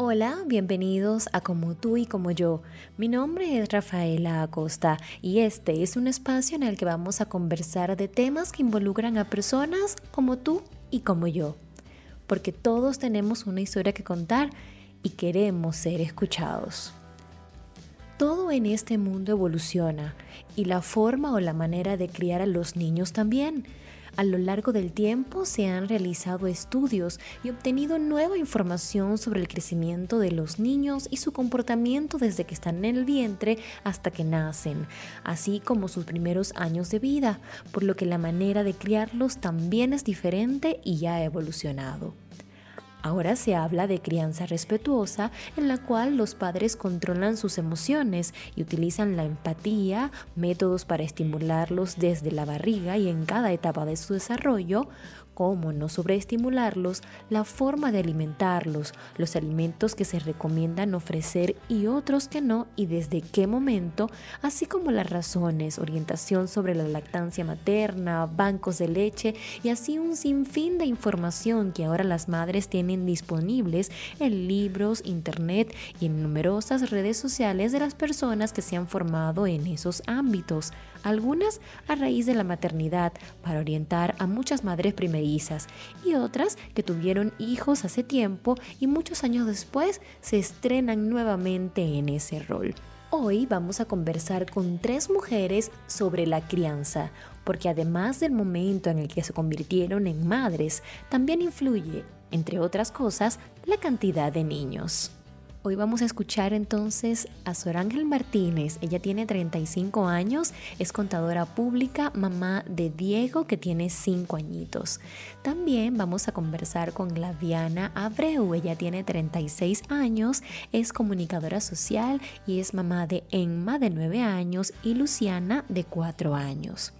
Hola, bienvenidos a Como tú y como yo. Mi nombre es Rafaela Acosta y este es un espacio en el que vamos a conversar de temas que involucran a personas como tú y como yo. Porque todos tenemos una historia que contar y queremos ser escuchados. Todo en este mundo evoluciona y la forma o la manera de criar a los niños también. A lo largo del tiempo se han realizado estudios y obtenido nueva información sobre el crecimiento de los niños y su comportamiento desde que están en el vientre hasta que nacen, así como sus primeros años de vida, por lo que la manera de criarlos también es diferente y ha evolucionado. Ahora se habla de crianza respetuosa en la cual los padres controlan sus emociones y utilizan la empatía, métodos para estimularlos desde la barriga y en cada etapa de su desarrollo, cómo no sobreestimularlos, la forma de alimentarlos, los alimentos que se recomiendan ofrecer y otros que no y desde qué momento, así como las razones, orientación sobre la lactancia materna, bancos de leche y así un sinfín de información que ahora las madres tienen disponibles en libros, internet y en numerosas redes sociales de las personas que se han formado en esos ámbitos, algunas a raíz de la maternidad para orientar a muchas madres primerizas y otras que tuvieron hijos hace tiempo y muchos años después se estrenan nuevamente en ese rol. Hoy vamos a conversar con tres mujeres sobre la crianza, porque además del momento en el que se convirtieron en madres, también influye, entre otras cosas, la cantidad de niños. Hoy vamos a escuchar entonces a Sor Ángel Martínez. Ella tiene 35 años, es contadora pública, mamá de Diego que tiene 5 añitos. También vamos a conversar con Glaviana Abreu. Ella tiene 36 años, es comunicadora social y es mamá de Emma de 9 años y Luciana de 4 años.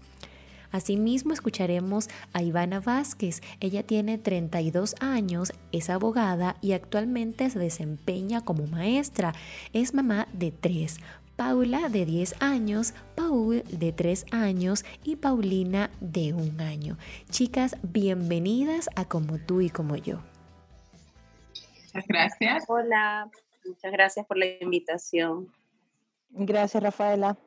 Asimismo, escucharemos a Ivana Vázquez. Ella tiene 32 años, es abogada y actualmente se desempeña como maestra. Es mamá de tres. Paula de 10 años, Paul de 3 años y Paulina de 1 año. Chicas, bienvenidas a Como tú y como yo. Muchas gracias. Hola, muchas gracias por la invitación. Gracias, Rafaela.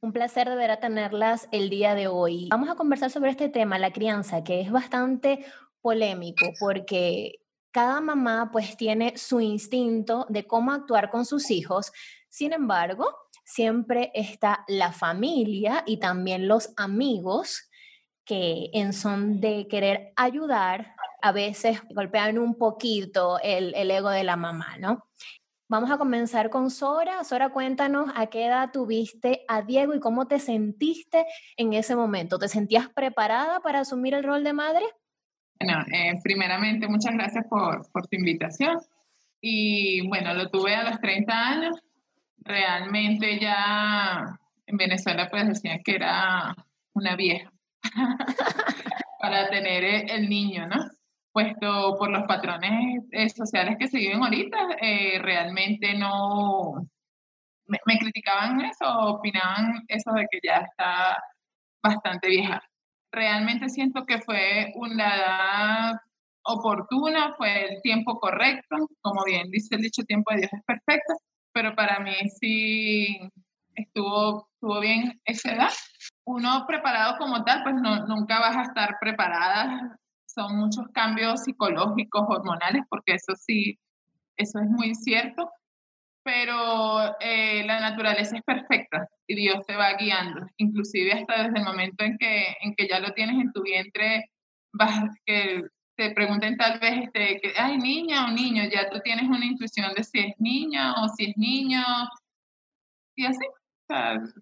Un placer de ver a tenerlas el día de hoy. Vamos a conversar sobre este tema, la crianza, que es bastante polémico porque cada mamá pues tiene su instinto de cómo actuar con sus hijos. Sin embargo, siempre está la familia y también los amigos que en son de querer ayudar, a veces golpean un poquito el, el ego de la mamá, ¿no? Vamos a comenzar con Sora. Sora, cuéntanos a qué edad tuviste a Diego y cómo te sentiste en ese momento. ¿Te sentías preparada para asumir el rol de madre? Bueno, eh, primeramente, muchas gracias por, por tu invitación. Y bueno, lo tuve a los 30 años. Realmente ya en Venezuela pues decían que era una vieja para tener el niño, ¿no? Puesto por los patrones eh, sociales que se viven ahorita, eh, realmente no me, criticaban eso, opinaban eso de que ya está bastante vieja. Realmente siento que fue una edad oportuna, fue el tiempo correcto, como bien dice el dicho, tiempo de Dios es perfecto, pero para mí sí estuvo, estuvo bien esa edad. Uno preparado como tal, pues no, nunca vas a estar preparada son muchos cambios psicológicos, hormonales, porque eso sí, eso es muy cierto, pero eh, la naturaleza es perfecta y Dios te va guiando, inclusive hasta desde el momento en que, en que ya lo tienes en tu vientre, vas, que te pregunten tal vez, este, que, ay, niña o niño, ya tú tienes una intuición de si es niña o si es niño, y así,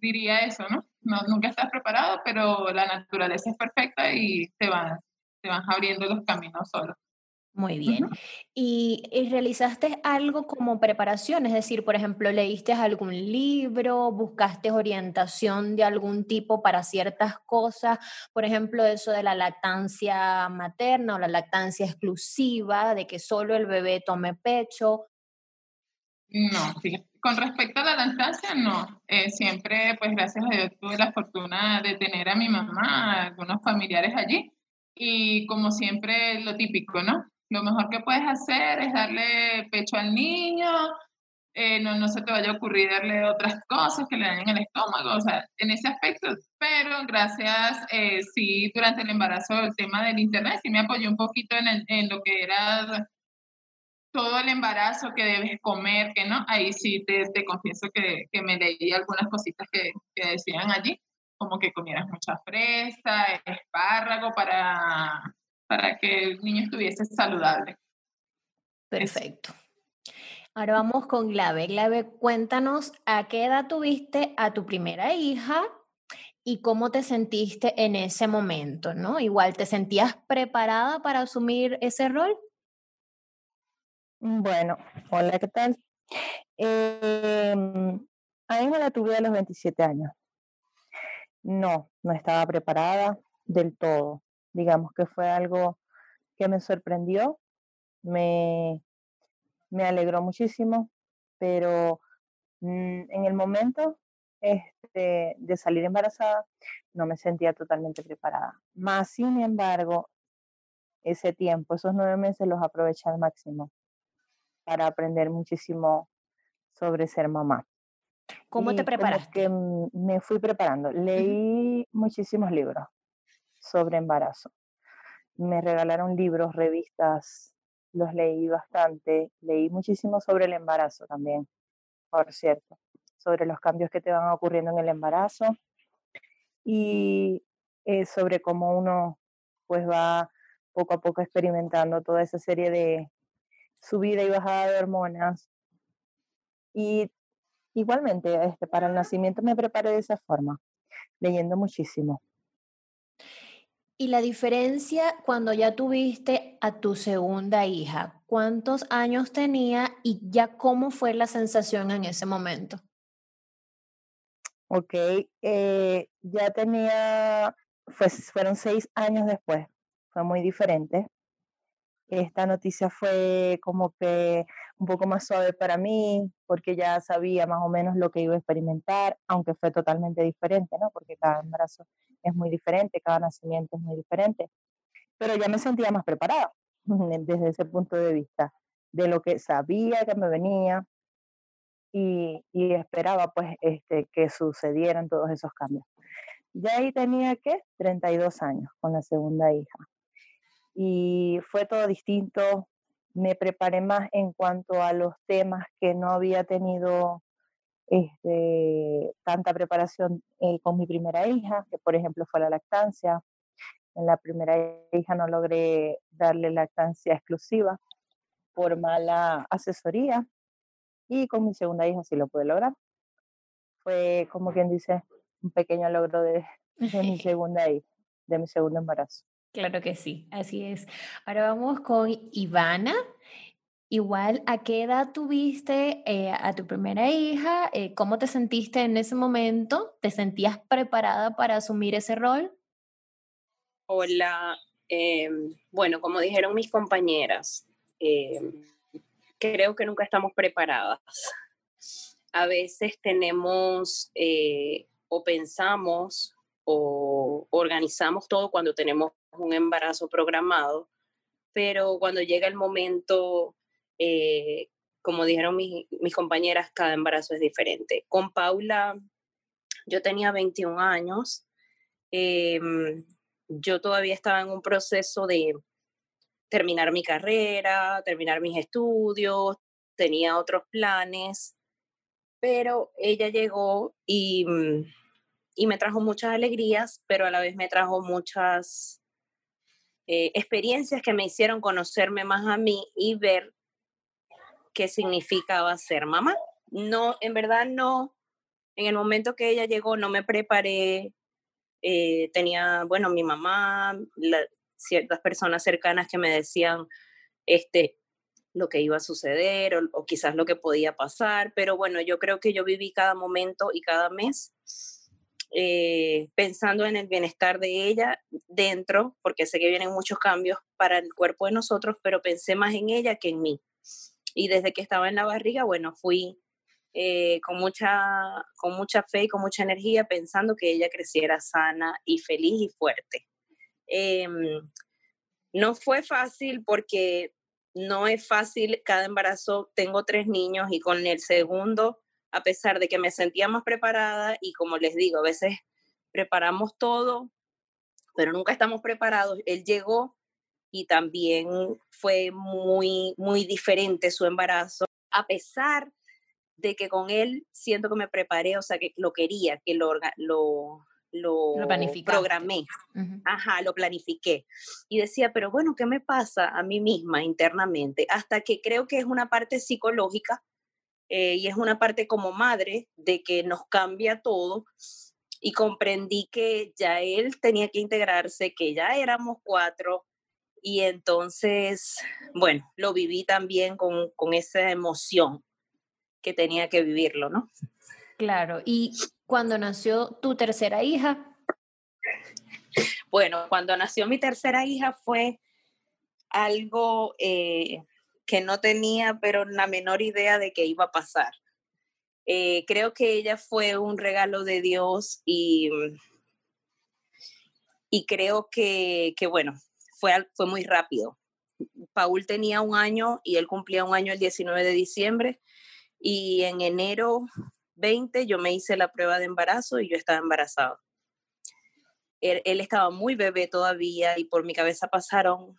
diría eso, ¿no? ¿no? Nunca estás preparado, pero la naturaleza es perfecta y te va, van abriendo los caminos solos. Muy bien. ¿Y, realizaste algo como preparación? Es decir, por ejemplo, ¿leíste algún libro? ¿Buscaste orientación de algún tipo para ciertas cosas? Por ejemplo, eso de la lactancia materna o la lactancia exclusiva, de que solo el bebé tome pecho. No, con respecto a la lactancia, no. Eh, siempre, pues gracias a Dios, tuve la fortuna de tener a mi mamá, algunos familiares allí y como siempre lo típico, ¿no? lo mejor que puedes hacer es darle pecho al niño, eh, no, no se te vaya a ocurrir darle otras cosas que le dañen el estómago, o sea, en ese aspecto. Pero gracias, eh, sí, durante el embarazo el tema del internet sí me apoyó un poquito en, en lo que era todo el embarazo que debes comer, que no, ahí sí te, te confieso que, que, me leí algunas cositas que, que, decían allí, como que comieras mucha fresa, espárrago para, para que el niño estuviese saludable. Perfecto. Ahora vamos con Glave. Glave, cuéntanos a qué edad tuviste a tu primera hija y cómo te sentiste en ese momento, ¿no? Igual, ¿te sentías preparada para asumir ese rol? Bueno, hola, ¿qué tal? Eh, a mí me la tuve a los 27 años. No, no estaba preparada del todo. Digamos que fue algo que me sorprendió, me, me alegró muchísimo, pero mm, en el momento este, de salir embarazada no me sentía totalmente preparada. Más sin embargo, ese tiempo, esos nueve meses los aproveché al máximo para aprender muchísimo sobre ser mamá. ¿Cómo te preparaste? Que me fui preparando. Leí muchísimos libros sobre embarazo. Me regalaron libros, revistas los leí bastante, leí muchísimo sobre el embarazo también, por cierto, sobre los cambios que te van ocurriendo en el embarazo y eh, sobre cómo uno pues va poco a poco experimentando toda esa serie de subida y bajada de hormonas. Y igualmente, este, para el nacimiento me preparé de esa forma, leyendo muchísimo. Y la diferencia cuando ya tuviste a tu segunda hija, ¿cuántos años tenía y ya cómo fue la sensación en ese momento? Ok, eh, ya tenía, pues fueron seis años después, fue muy diferente. Esta noticia fue como que un poco más suave para mí, porque ya sabía más o menos lo que iba a experimentar, aunque fue totalmente diferente, ¿no? Porque cada embarazo es muy diferente, cada nacimiento es muy diferente. Pero ya me sentía más preparada desde ese punto de vista, de lo que sabía que me venía y, esperaba pues este, que sucedieran todos esos cambios. Ya ahí tenía que 32 años con la segunda hija. Y fue todo distinto, me preparé más en cuanto a los temas que no había tenido este, tanta preparación eh, con mi primera hija, que por ejemplo fue la lactancia. En la primera hija no logré darle lactancia exclusiva por mala asesoría y con mi segunda hija sí lo pude lograr. Fue como quien dice un pequeño logro de, de mi segunda hija, de mi segundo embarazo. Claro que sí, así es. Ahora vamos con Ivana. Igual, ¿a qué edad tuviste eh, a tu primera hija? Eh, ¿Cómo te sentiste en ese momento? ¿Te sentías preparada para asumir ese rol? Hola, em, bueno, como dijeron mis compañeras, em, creo que nunca estamos preparadas. A veces tenemos eh, o pensamos o organizamos todo cuando tenemos un embarazo programado, pero cuando llega el momento eh, como dijeron mis, compañeras, cada embarazo es diferente. Con Paula, yo tenía 21 años. Em, yo todavía estaba en un proceso de terminar mi carrera, terminar mis estudios, tenía otros planes, pero ella llegó y, y me trajo muchas alegrías, pero a la vez me trajo muchas eh, experiencias que me hicieron conocerme más a mí y ver qué significaba ser mamá. No, en verdad no, en el momento que ella llegó no me preparé, eh, tenía, bueno, mi mamá, ciertas personas cercanas que me decían este, lo que iba a suceder o, quizás lo que podía pasar, pero bueno, yo creo que yo viví cada momento y cada mes eh, pensando en el bienestar de ella dentro, porque sé que vienen muchos cambios para el cuerpo de nosotros, pero pensé más en ella que en mí. Y desde que estaba en la barriga, bueno, fui eh, con, mucha, con mucha fe y con mucha energía pensando que ella creciera sana y feliz y fuerte. Em, no fue fácil porque no es fácil cada embarazo. Tengo tres niños y con el segundo, a pesar de que me sentía más preparada y como les digo, a veces preparamos todo, pero nunca estamos preparados. Él llegó y también fue muy, muy diferente su embarazo, a pesar de que con él siento que me preparé, o sea, que lo quería, que lo, lo, lo, programé. Ajá, lo planifiqué. Y decía, pero bueno, ¿qué me pasa a mí misma internamente? Hasta que creo que es una parte psicológica eh, y es una parte como madre de que nos cambia todo. Y comprendí que ya él tenía que integrarse, que ya éramos cuatro. Y entonces, bueno, lo viví también con, con esa emoción que tenía que vivirlo, ¿no? Claro, y cuando nació tu tercera hija. Bueno, cuando nació mi tercera hija fue algo eh, que no tenía, pero la menor idea de que iba a pasar. Eh, creo que ella fue un regalo de Dios y, y creo que, que, bueno, fue, fue muy rápido. Paul tenía un año y él cumplía un año el 19 de diciembre y en enero 20 yo me hice la prueba de embarazo y yo estaba embarazada. Él, estaba muy bebé todavía y por mi cabeza pasaron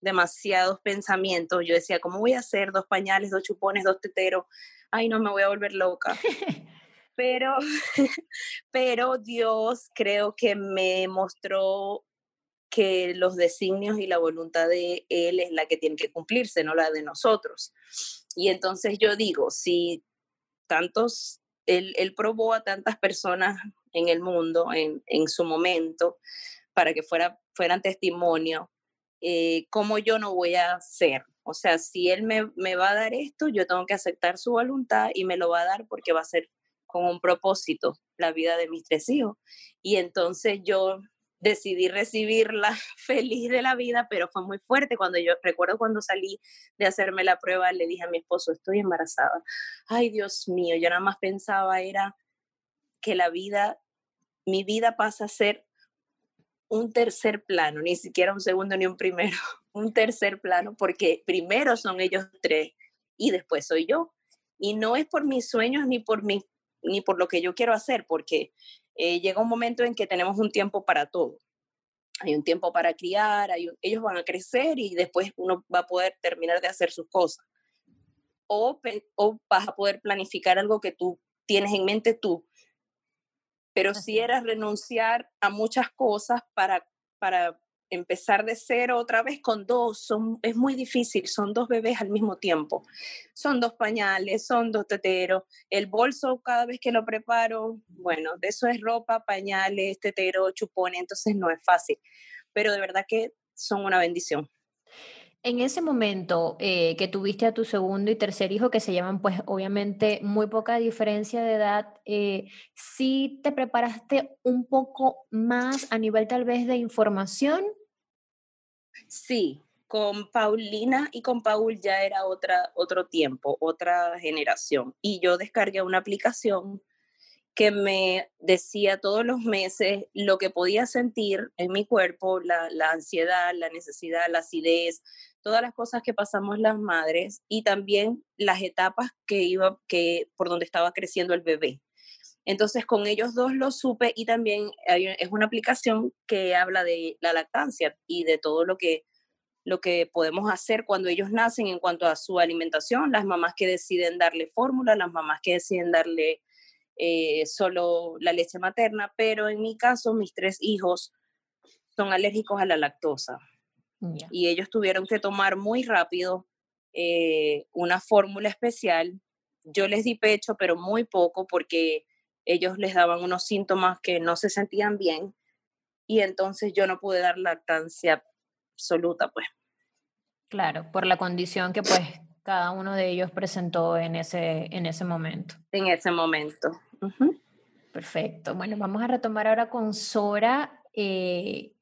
demasiados pensamientos. Yo decía, ¿cómo voy a hacer dos pañales, dos chupones, dos teteros? Ay, no, me voy a volver loca. pero, pero Dios creo que me mostró que los designios y la voluntad de Él es la que tiene que cumplirse, no la de nosotros. Y entonces yo digo, si tantos, Él, él probó a tantas personas en el mundo en, en su momento para que fuera, fueran testimonio, eh, ¿cómo yo no voy a ser? O sea, si Él me, me va a dar esto, yo tengo que aceptar su voluntad y me lo va a dar porque va a ser con un propósito la vida de mis tres hijos. Y entonces yo decidí recibirla feliz de la vida, pero fue muy fuerte cuando yo recuerdo cuando salí de hacerme la prueba, le dije a mi esposo, estoy embarazada. Ay, Dios mío, yo nada más pensaba era que la vida, mi vida pasa a ser un tercer plano, ni siquiera un segundo ni un primero, un tercer plano, porque primero son ellos tres y después soy yo. Y no es por mis sueños ni por mi, ni por lo que yo quiero hacer, porque eh, llega un momento en que tenemos un tiempo para todo. Hay un tiempo para criar, ellos van a crecer y después uno va a poder terminar de hacer sus cosas. O, o vas a poder planificar algo que tú tienes en mente tú. Pero si era renunciar a muchas cosas para, para empezar de cero otra vez con dos, son, es muy difícil, son dos bebés al mismo tiempo. Son dos pañales, son dos teteros. El bolso cada vez que lo preparo, bueno, de eso es ropa, pañales, tetero, chupone, entonces no es fácil. Pero de verdad que son una bendición. En ese momento eh, que tuviste a tu segundo y tercer hijo, que se llaman pues obviamente muy poca diferencia de edad, eh, ¿sí te preparaste un poco más a nivel tal vez de información Sí, con Paulina y con Paul ya era otra, otro tiempo, otra generación. Y yo descargué una aplicación que me decía todos los meses lo que podía sentir en mi cuerpo, la, la, ansiedad, la necesidad, la acidez, todas las cosas que pasamos las madres y también las etapas que iba, que, por donde estaba creciendo el bebé. Entonces con ellos dos lo supe y también es una aplicación que habla de la lactancia y de todo lo que, lo que podemos hacer cuando ellos nacen en cuanto a su alimentación, las mamás que deciden darle fórmula, las mamás que deciden darle eh, solo la leche materna, pero en mi caso mis tres hijos son alérgicos a la lactosa y ellos tuvieron que tomar muy rápido eh, una fórmula especial. Yo les di pecho, pero muy poco porque ellos les daban unos síntomas que no se sentían bien y entonces yo no pude dar lactancia absoluta, pues. Claro, por la condición que pues cada uno de ellos presentó en ese, en ese momento. En ese momento. Perfecto. Bueno, vamos a retomar ahora con Sora. Eh,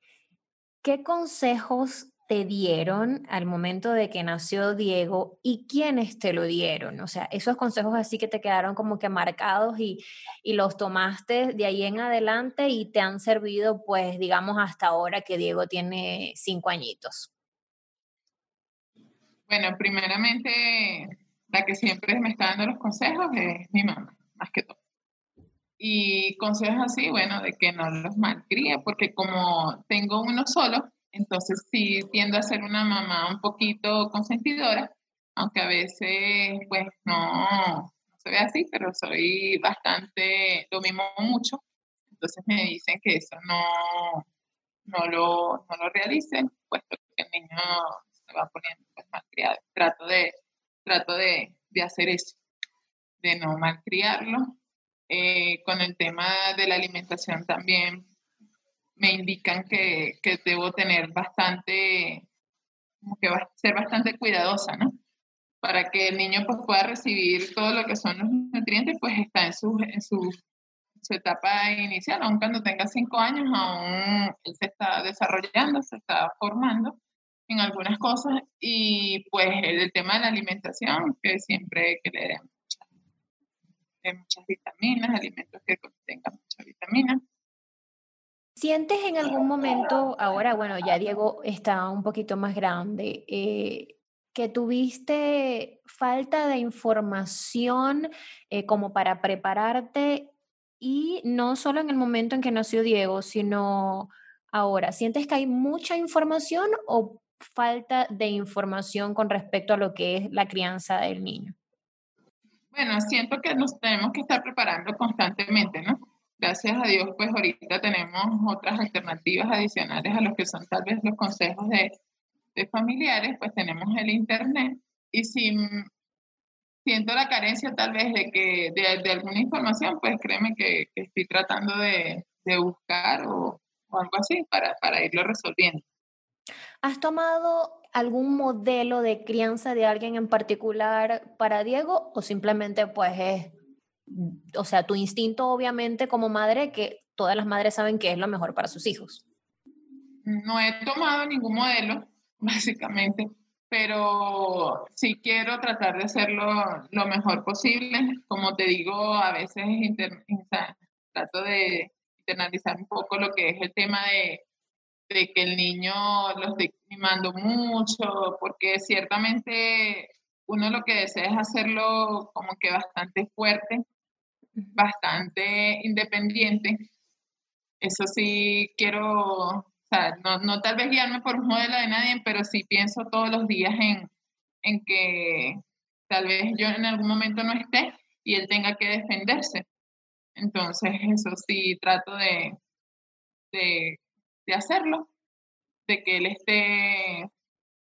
¿Qué consejos te dieron al momento de que nació Diego y quiénes te lo dieron? O sea, esos consejos así que te quedaron como que marcados y, y, los tomaste de ahí en adelante y te han servido, pues, digamos, hasta ahora que Diego tiene cinco añitos. Bueno, primeramente, la que siempre me está dando los consejos es mi mamá, más que todo. Y consejos así, bueno, de que no los malcríe, porque como tengo uno solo, entonces sí tiendo a ser una mamá un poquito consentidora, aunque a veces pues no, se ve así, pero soy bastante, lo mimo mucho. Entonces me dicen que eso no, no, lo, no lo realicen, puesto que el niño se va poniendo pues, malcriado. Trato de, trato de, de hacer eso, de no malcriarlo eh, con el tema de la alimentación también me indican que, que debo tener bastante, como que va a ser bastante cuidadosa, ¿no? Para que el niño pues, pueda recibir todo lo que son los nutrientes, pues está en su, en su, su etapa inicial, aun cuando tenga cinco años, aún él se está desarrollando, se está formando en algunas cosas y pues el, tema de la alimentación, que siempre que le muchas vitaminas, alimentos que contengan muchas vitaminas. ¿Sientes en algún momento, ahora, bueno, ya Diego está un poquito más grande, eh, que tuviste falta de información eh, como para prepararte y no solo en el momento en que nació Diego, sino ahora? ¿Sientes que hay mucha información o falta de información con respecto a lo que es la crianza del niño? Bueno, siento que nos tenemos que estar preparando constantemente, ¿no? Gracias a Dios, pues ahorita tenemos otras alternativas adicionales a los que son tal vez los consejos de, de familiares, pues tenemos el Internet. Y si siento la carencia tal vez de, que, de, alguna información, pues créeme que, que estoy tratando de, de buscar o, o, algo así para, para irlo resolviendo. ¿Has tomado algún modelo de crianza de alguien en particular para Diego o simplemente pues es, o sea, tu instinto obviamente como madre que todas las madres saben que es lo mejor para sus hijos? No he tomado ningún modelo, básicamente, pero sí quiero tratar de hacerlo lo mejor posible. Como te digo, a veces trato de internalizar un poco lo que es el tema de de que el niño lo esté mimando mucho, porque ciertamente uno lo que desea es hacerlo como que bastante fuerte, bastante independiente. Eso sí quiero, o sea, no, no tal vez guiarme por un modelo de nadie, pero sí pienso todos los días en, en que tal vez yo en algún momento no esté y él tenga que defenderse. Entonces, eso sí trato de, de de hacerlo, de que él esté, o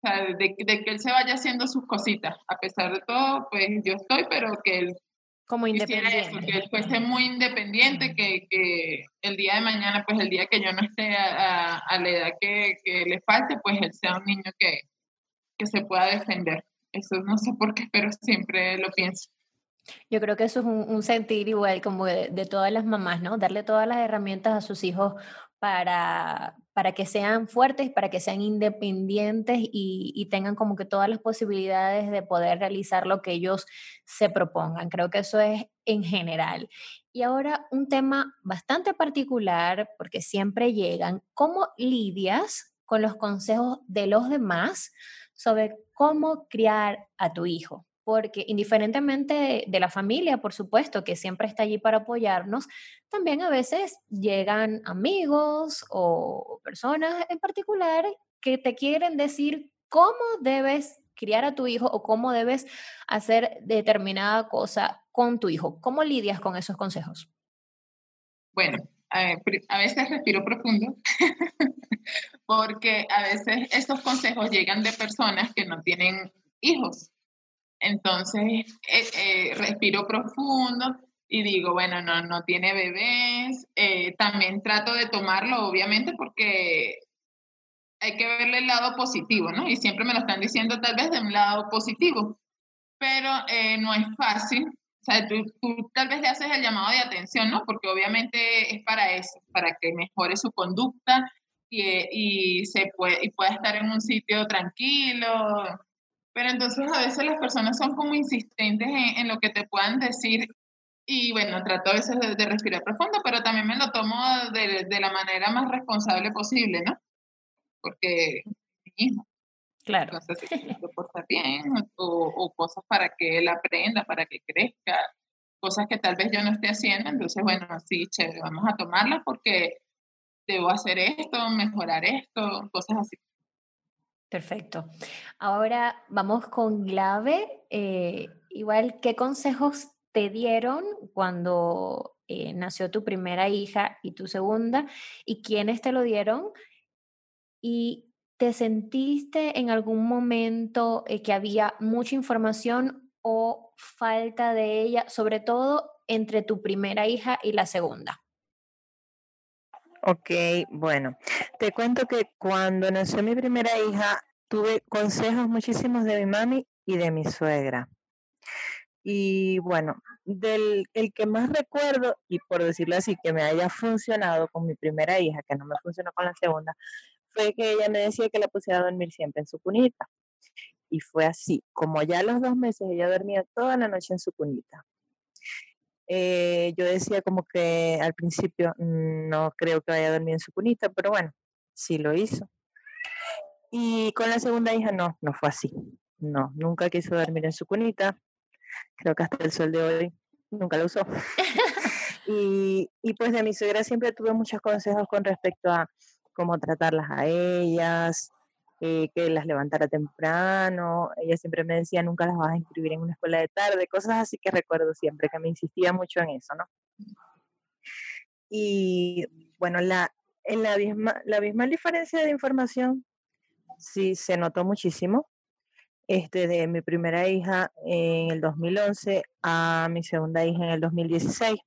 sea, de, de, que él se vaya haciendo sus cositas. A pesar de todo, pues yo estoy, pero que él como independiente. Eso, que él fuese muy independiente, que, que, el día de mañana, pues el día que yo no esté a, a, la edad que, que, le falte, pues él sea un niño que, que se pueda defender. Eso no sé por qué, pero siempre lo pienso. Yo creo que eso es un, un sentir igual como de, de, todas las mamás, ¿no? Darle todas las herramientas a sus hijos para, para que sean fuertes, para que sean independientes y, y, tengan como que todas las posibilidades de poder realizar lo que ellos se propongan. Creo que eso es en general. Y ahora un tema bastante particular, porque siempre llegan, ¿cómo lidias con los consejos de los demás sobre cómo criar a tu hijo? Porque indiferentemente de la familia, por supuesto, que siempre está allí para apoyarnos, también a veces llegan amigos o personas en particular que te quieren decir cómo debes criar a tu hijo o cómo debes hacer determinada cosa con tu hijo. ¿Cómo lidias con esos consejos? Bueno, a veces respiro profundo porque a veces estos consejos llegan de personas que no tienen hijos entonces, eh, eh, respiro profundo y digo, bueno, no, no tiene bebés. Eh, también trato de tomarlo, obviamente, porque hay que verle el lado positivo, ¿no? Y siempre me lo están diciendo tal vez de un lado positivo, pero eh, no es fácil. O sea, tú, tú, tal vez le haces el llamado de atención, ¿no? Porque obviamente es para eso, para que mejore su conducta y, y se puede, y pueda estar en un sitio tranquilo, pero entonces a veces las personas son como insistentes en, en lo que te puedan decir y bueno, trato a veces de, de, respirar profundo, pero también me lo tomo de, de, la manera más responsable posible, ¿no? Porque hijo. Claro. No sé si se porta bien o, o cosas para que él aprenda, para que crezca, cosas que tal vez yo no esté haciendo. Entonces, bueno, sí, chévere, vamos a tomarla porque debo hacer esto, mejorar esto, cosas así. Perfecto. Ahora vamos con Glave. Eh, igual, ¿qué consejos te dieron cuando eh, nació tu primera hija y tu segunda? ¿Y quiénes te lo dieron? ¿Y te sentiste en algún momento eh, que había mucha información o falta de ella, sobre todo entre tu primera hija y la segunda? Ok, bueno, te cuento que cuando nació mi primera hija, tuve consejos muchísimos de mi mami y de mi suegra. Y bueno, del el que más recuerdo, y por decirlo así, que me haya funcionado con mi primera hija, que no me funcionó con la segunda, fue que ella me decía que la pusiera a dormir siempre en su cunita. Y fue así, como ya a los dos meses ella dormía toda la noche en su cunita. Eh, yo decía como que al principio mm, no creo que vaya a dormir en su cunita, pero bueno, sí lo hizo. Y con la segunda hija no, no fue así. No, nunca quiso dormir en su cunita. Creo que hasta el sol de hoy nunca lo usó. y, y pues de mi suegra siempre tuve muchos consejos con respecto a cómo tratarlas a ellas, eh, que las levantara temprano. Ella siempre me decía, nunca las vas a inscribir en una escuela de tarde, cosas así que recuerdo siempre, que me insistía mucho en eso, ¿no? Y bueno, la, en la, misma, la misma diferencia de información sí se notó muchísimo. Este, de mi primera hija en el 2011 a mi segunda hija en el 2016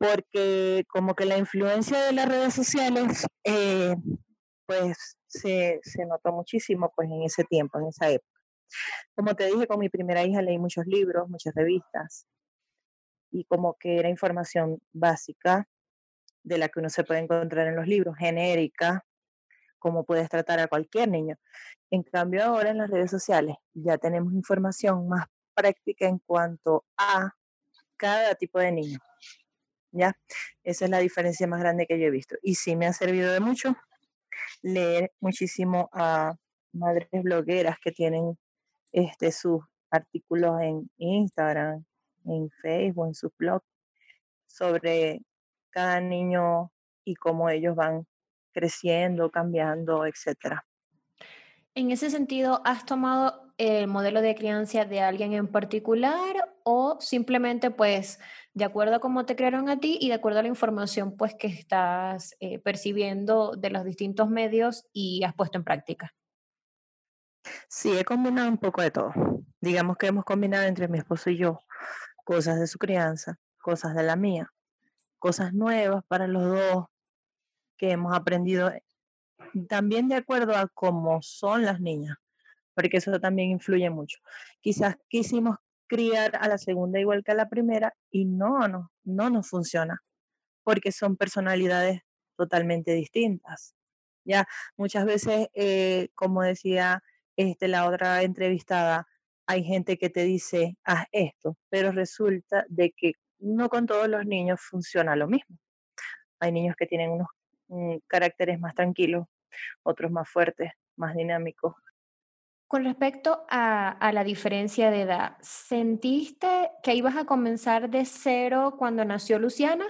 porque como que la influencia de las redes sociales eh, pues se, se notó muchísimo pues en ese tiempo, en esa época. Como te dije, con mi primera hija leí muchos libros, muchas revistas, y como que era información básica de la que uno se puede encontrar en los libros, genérica, como puedes tratar a cualquier niño. En cambio, ahora en las redes sociales ya tenemos información más práctica en cuanto a cada tipo de niño. ¿Ya? Esa es la diferencia más grande que yo he visto. Y sí me ha servido de mucho leer muchísimo a madres blogueras que tienen este, sus artículos en Instagram, en Facebook, en su blog, sobre cada niño y cómo ellos van creciendo, cambiando, etcétera. En ese sentido, ¿has tomado el modelo de crianza de alguien en particular o simplemente pues de acuerdo a cómo te crearon a ti y de acuerdo a la información pues que estás eh, percibiendo de los distintos medios y has puesto en práctica? Sí, he combinado un poco de todo. Digamos que hemos combinado entre mi esposo y yo cosas de su crianza, cosas de la mía, cosas nuevas para los dos que hemos aprendido también de acuerdo a cómo son las niñas, porque eso también influye mucho. Quizás quisimos criar a la segunda igual que a la primera y no, no, no nos funciona, porque son personalidades totalmente distintas. Ya muchas veces, eh, como decía este, la otra entrevistada, hay gente que te dice, haz esto, pero resulta de que no con todos los niños funciona lo mismo. Hay niños que tienen unos mm, caracteres más tranquilos, otros más fuertes, más dinámicos, con respecto a, la diferencia de edad, ¿sentiste que ibas a comenzar de cero cuando nació Luciana?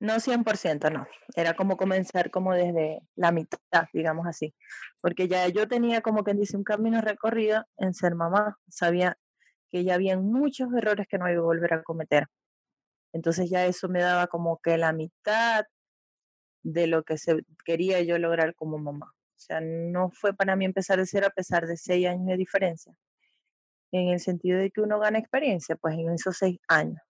No 100%, no. Era como comenzar como desde la mitad, digamos así. Porque ya yo tenía como quien dice un camino recorrido en ser mamá. Sabía que ya había muchos errores que no iba a volver a cometer. Entonces ya eso me daba como que la mitad de lo que se quería yo lograr como mamá. O sea, no fue para mí empezar de cero a pesar de seis años de diferencia. En el sentido de que uno gana experiencia, pues en esos seis años.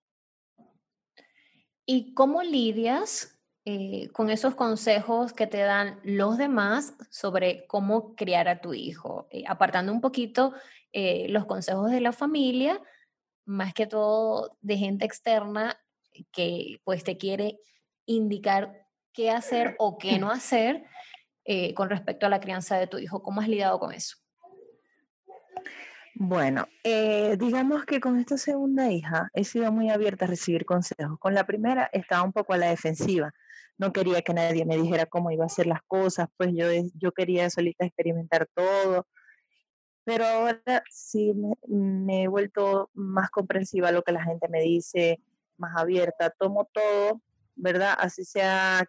¿Y cómo lidias eh, con esos consejos que te dan los demás sobre cómo criar a tu hijo? Eh, apartando un poquito eh, los consejos de la familia, más que todo de gente externa que pues te quiere indicar qué hacer o qué no hacer eh, con respecto a la crianza de tu hijo. ¿Cómo has lidiado con eso? Bueno, eh, digamos que con esta segunda hija he sido muy abierta a recibir consejos. Con la primera estaba un poco a la defensiva. No quería que nadie me dijera cómo iba a hacer las cosas, pues yo, yo quería solita experimentar todo. Pero ahora sí me, he vuelto más comprensiva a lo que la gente me dice, más abierta. Tomo todo, ¿verdad? Así sea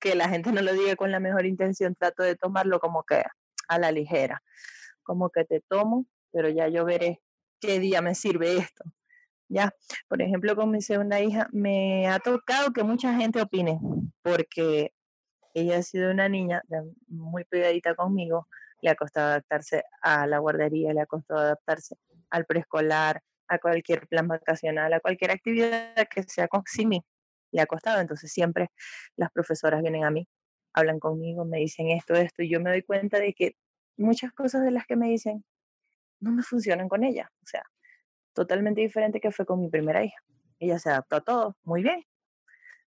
que la gente no lo diga con la mejor intención, trato de tomarlo como que a la ligera. Como que te tomo pero ya yo veré qué día me sirve esto. Ya, por ejemplo, con mi segunda hija me ha tocado que mucha gente opine, porque ella ha sido una niña muy pegadita conmigo, le ha costado adaptarse a la guardería, le ha costado adaptarse al preescolar, a cualquier plan vacacional, a cualquier actividad que sea con sí le ha. Entonces siempre las profesoras vienen a mí, hablan conmigo, me dicen esto, esto, y yo me doy cuenta de que muchas cosas de las que me dicen no me funcionan con ella. O sea, totalmente diferente que fue con mi primera hija. Ella se adaptó a todo muy bien,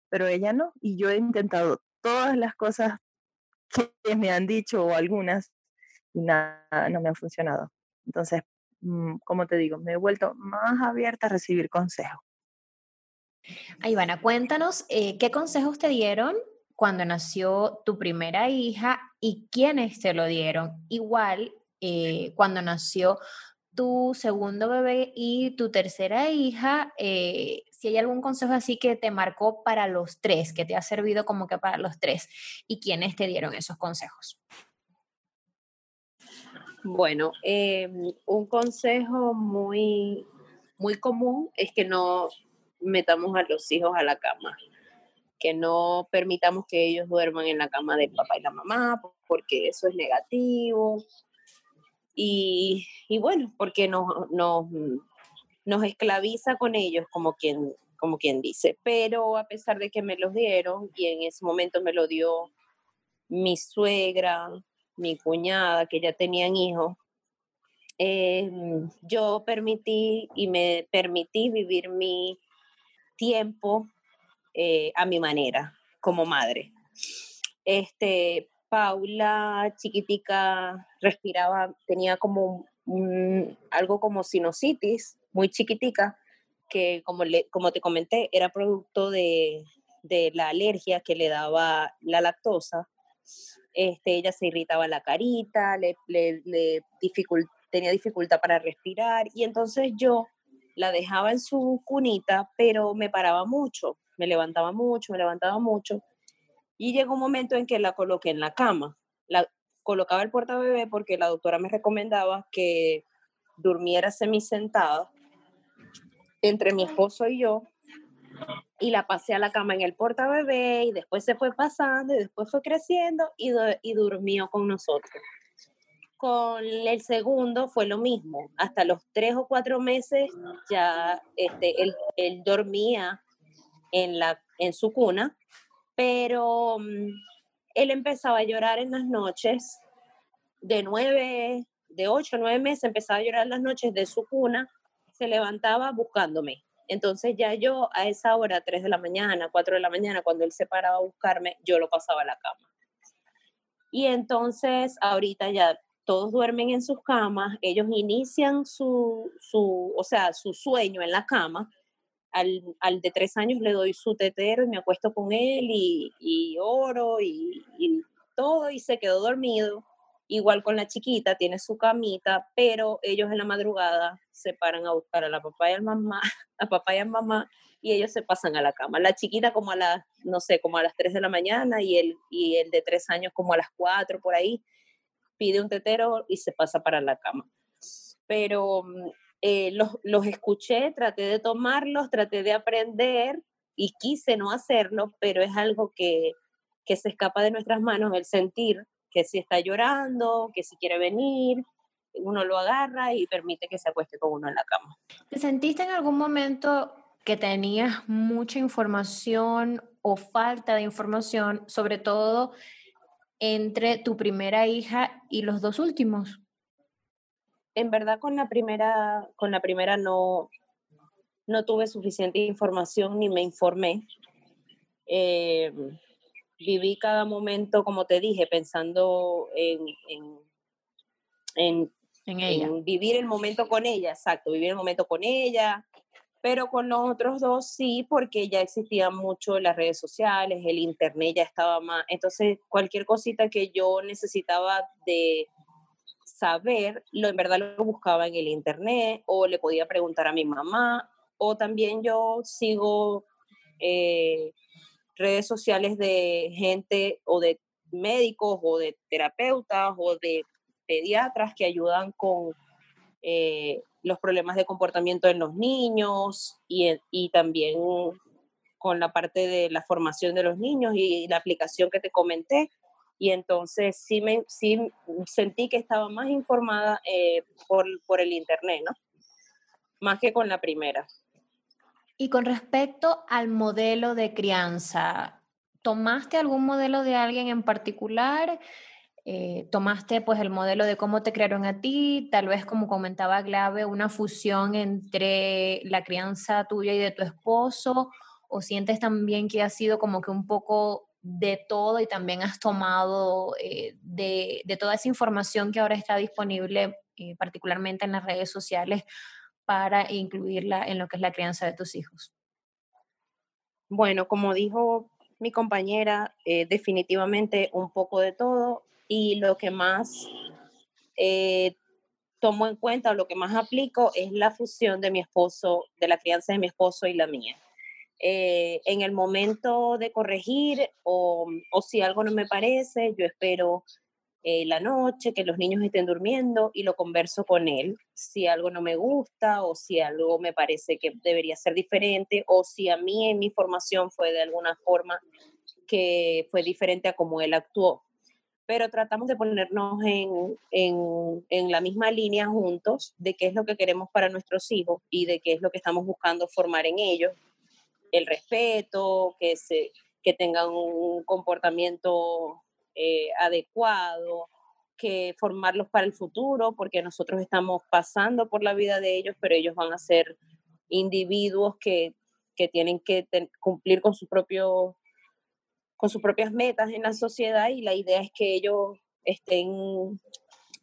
pero ella no. Y yo he intentado todas las cosas que me han dicho o algunas y nada, no me han funcionado. Entonces, mm, como te digo, me he vuelto más abierta a recibir consejos. Ivana, cuéntanos eh, qué consejos te dieron cuando nació tu primera hija y quiénes te lo dieron. Igual, eh, cuando nació tu segundo bebé y tu tercera hija, eh, si hay algún consejo así que te marcó para los tres, que te ha servido como que para los tres, y quiénes te dieron esos consejos. Bueno, em, un consejo muy, muy común es que no metamos a los hijos a la cama, que no permitamos que ellos duerman en la cama del papá y la mamá, porque eso es negativo, y, bueno, porque nos, nos, esclaviza con ellos, como quien, como quien dice. Pero a pesar de que me los dieron, y en ese momento me lo dio mi suegra, mi cuñada, que ya tenían hijos, em, yo permití y me permití vivir mi tiempo eh, a mi manera como madre. Este, Paula, chiquitica, respiraba, tenía como algo como sinusitis, muy chiquitica, que como, le, como te comenté, era producto de, la alergia que le daba la lactosa. Este, ella se irritaba la carita, le, tenía dificultad para respirar y entonces yo la dejaba en su cunita, pero me paraba mucho, me levantaba mucho, me levantaba mucho y llegó un momento en que la coloqué en la cama. La colocaba el bebé porque la doctora me recomendaba que durmiera semisentada entre mi esposo y yo y la pasé a la cama en el bebé y después se fue pasando y después fue creciendo y, y durmió con nosotros. Con el segundo fue lo mismo. Hasta los tres o cuatro meses ya este, él, él dormía en, la, en su cuna pero mm, él empezaba a llorar en las noches, de nueve, de ocho, nueve meses, empezaba a llorar las noches de su cuna, se levantaba buscándome. Entonces ya yo a esa hora, tres de la mañana, cuatro de la mañana, cuando él se paraba a buscarme, yo lo pasaba a la cama. Y entonces ahorita ya todos duermen en sus camas, ellos inician su, su, o sea, su sueño en la cama, al, al, de tres años le doy su tetero y me acuesto con él y, y oro y, y, todo y se quedó dormido. Igual con la chiquita, tiene su camita, pero ellos en la madrugada se paran a buscar a la papá y a mamá, a papá y a mamá, y ellos se pasan a la cama. La chiquita como a las, no sé, como a las 3 de la mañana y el, y el de tres años como a las 4 por ahí, pide un tetero y se pasa para la cama. Pero mm, eh, los, los escuché, traté de tomarlos, traté de aprender y quise no hacerlo, pero es algo que, que se escapa de nuestras manos, el sentir que si está llorando, que si quiere venir, uno lo agarra y permite que se acueste con uno en la cama. ¿Te sentiste en algún momento que tenías mucha información o falta de información, sobre todo entre tu primera hija y los dos últimos? en verdad con la primera, con la primera no, no tuve suficiente información ni me informé. Eh, viví cada momento, como te dije, pensando en, en, en, ella. vivir el momento con ella, exacto, vivir el momento con ella, pero con los otros dos sí, porque ya existían mucho las redes sociales, el internet ya estaba más, entonces cualquier cosita que yo necesitaba de saber, lo en verdad lo buscaba en el internet o le podía preguntar a mi mamá o también yo sigo eh, redes sociales de gente o de médicos o de terapeutas o de pediatras que ayudan con eh, los problemas de comportamiento en los niños y, y, también con la parte de la formación de los niños y la aplicación que te comenté. Y entonces sí, me, sí sentí que estaba más informada eh, por, por el Internet, ¿no? Más que con la primera. Y con respecto al modelo de crianza, ¿tomaste algún modelo de alguien en particular? Eh, tomaste pues el modelo de cómo te crearon a ti, tal vez como comentaba Glave, una fusión entre la crianza tuya y de tu esposo, o sientes también que ha sido como que un poco de todo y también has tomado eh, de, toda esa información que ahora está disponible, eh, particularmente en las redes sociales, para incluirla en lo que es la crianza de tus hijos? Bueno, como dijo mi compañera, definitivamente un poco de todo y lo que más eh, tomo en cuenta o lo que más aplico es la fusión de mi esposo, de la crianza de mi esposo y la mía. Eh, en el momento de corregir o, o, si algo no me parece, yo espero eh, la noche, que los niños estén durmiendo y lo converso con él. Si algo no me gusta o si algo me parece que debería ser diferente o si a mí en mi formación fue de alguna forma que fue diferente a como él actuó pero tratamos de ponernos en, en, la misma línea juntos de qué es lo que queremos para nuestros hijos y de qué es lo que estamos buscando formar en ellos. El respeto, que, se, que tengan un comportamiento eh, adecuado, que formarlos para el futuro, porque nosotros estamos pasando por la vida de ellos, pero ellos van a ser individuos que, que tienen que cumplir con su propio con sus propias metas en la sociedad y la idea es que ellos estén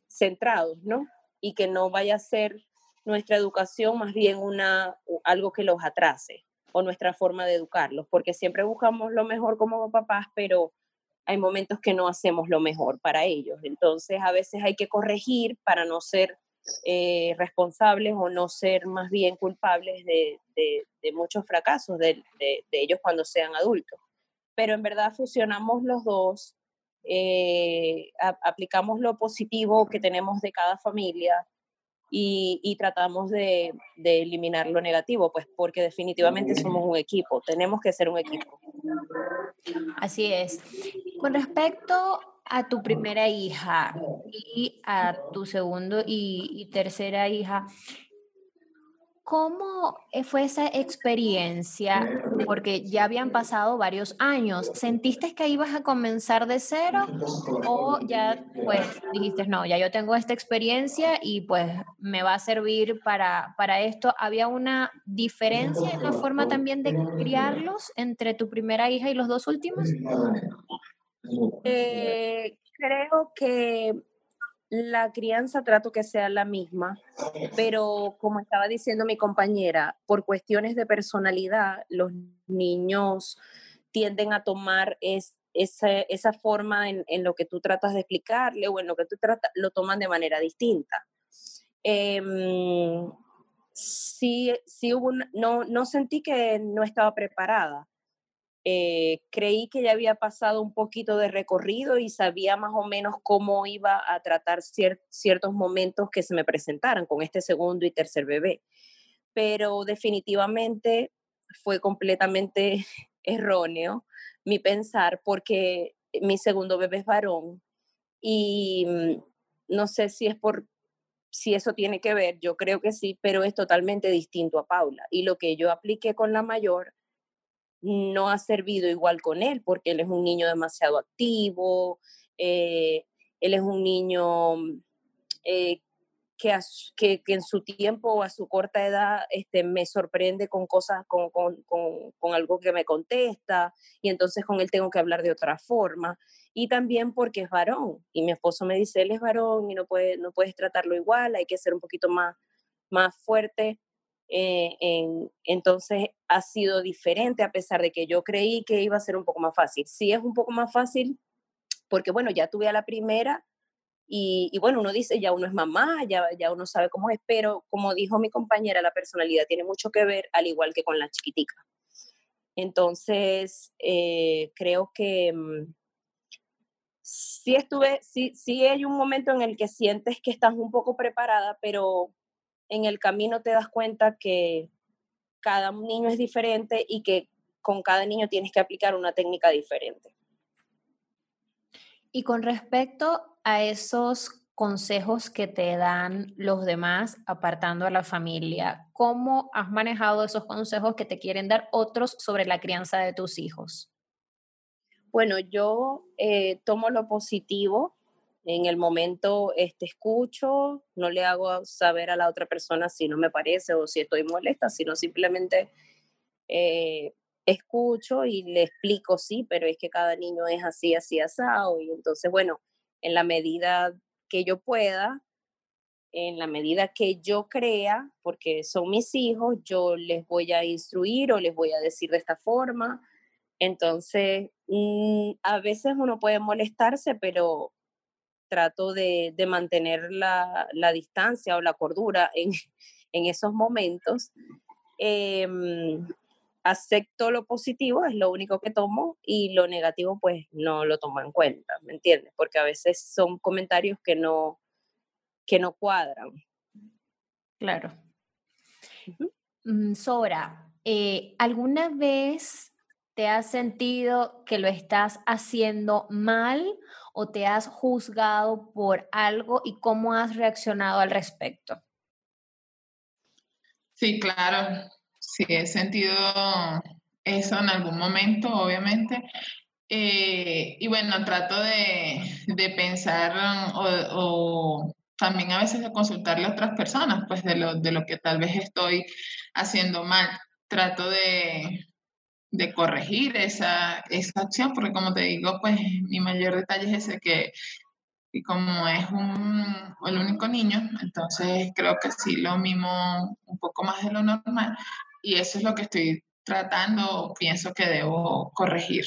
centrados, ¿no? Y que no vaya a ser nuestra educación más bien una, algo que los atrase o nuestra forma de educarlos, porque siempre buscamos lo mejor como papás, pero hay momentos que no hacemos lo mejor para ellos. Entonces, a veces hay que corregir para no ser eh, responsables o no ser más bien culpables de, muchos fracasos de, ellos cuando sean adultos pero en verdad fusionamos los dos, eh, aplicamos lo positivo que tenemos de cada familia y, tratamos de, eliminar lo negativo, pues porque definitivamente somos un equipo, tenemos que ser un equipo. Así es. Con respecto a tu primera hija y a tu segundo y tercera hija, ¿Cómo eh, fue esa experiencia? Porque ya habían pasado varios años. ¿Sentiste que ibas a comenzar de cero o ya pues dijiste, no, ya yo tengo esta experiencia y pues me va a servir para, para esto? ¿Había una diferencia en la forma también de criarlos entre tu primera hija y los dos últimos? Eh, creo que la crianza trato que sea la misma, pero como estaba diciendo mi compañera, por cuestiones de personalidad, los niños tienden a tomar esa, forma en, lo que tú tratas de explicarle o en lo que tú tratas, lo toman de manera distinta. Em, sí, sí hubo no, no sentí que no estaba preparada eh, creí que ya había pasado un poquito de recorrido y sabía más o menos cómo iba a tratar ciertos momentos que se me presentaran con este segundo y tercer bebé. Pero definitivamente fue completamente erróneo mi pensar porque mi segundo bebé es varón y mm, no sé si es por si eso tiene que ver, yo creo que sí, pero es totalmente distinto a Paula. Y lo que yo apliqué con la mayor no ha servido igual con él, porque él es un niño demasiado activo, eh, él es un niño eh, que, que, en su tiempo o a su corta edad este, me sorprende con cosas, con, con, con, algo que me contesta, y entonces con él tengo que hablar de otra forma. y también porque es varón. Y mi esposo me dice, él es varón y no, puede, no puedes tratarlo igual, hay que ser un poquito más, más fuerte. Eh, en, entonces ha sido diferente a pesar de que yo creí que iba a ser un poco más fácil. Sí es un poco más fácil porque, bueno, ya tuve a la primera y, bueno, uno dice, ya uno es mamá, ya, ya uno sabe cómo es, pero como dijo mi compañera, la personalidad tiene mucho que ver, al igual que con la chiquitica. Entonces, eh, creo que mm, sí estuve, sí, sí hay un momento en el que sientes que estás un poco preparada, pero en el camino te das cuenta que cada niño es diferente y que con cada niño tienes que aplicar una técnica diferente. Y con respecto a esos consejos que te dan los demás apartando a la familia, ¿cómo has manejado esos consejos que te quieren dar otros sobre la crianza de tus hijos? Bueno, yo eh, tomo lo positivo. En el momento este, escucho, no le hago saber a la otra persona si no me parece o si estoy molesta, sino simplemente eh, escucho y le explico, sí, pero es que cada niño es así, así, asado. Y entonces, bueno, en la medida que yo pueda, en la medida que yo crea, porque son mis hijos, yo les voy a instruir o les voy a decir de esta forma. Entonces, mm, a veces uno puede molestarse, pero trato de, mantener la, distancia o la cordura en, esos momentos. Em, acepto lo positivo, es lo único que tomo, y lo negativo, pues no lo tomo en cuenta, ¿me entiendes? Porque a veces son comentarios que no, que no cuadran. Claro. Mm, Sora, eh, ¿alguna vez ¿Te has sentido que lo estás haciendo mal o te has juzgado por algo y cómo has reaccionado al respecto? Sí, claro. Sí, he sentido eso en algún momento, obviamente. Eh, y bueno, trato de, pensar o, también a veces de consultarle a otras personas, pues de lo, de lo que tal vez estoy haciendo mal. Trato de, de corregir esa, esa acción, porque como te digo, pues mi mayor detalle es ese que, y como es un, el único niño, entonces creo que sí lo mimo un poco más de lo normal y eso es lo que estoy tratando, pienso que debo corregir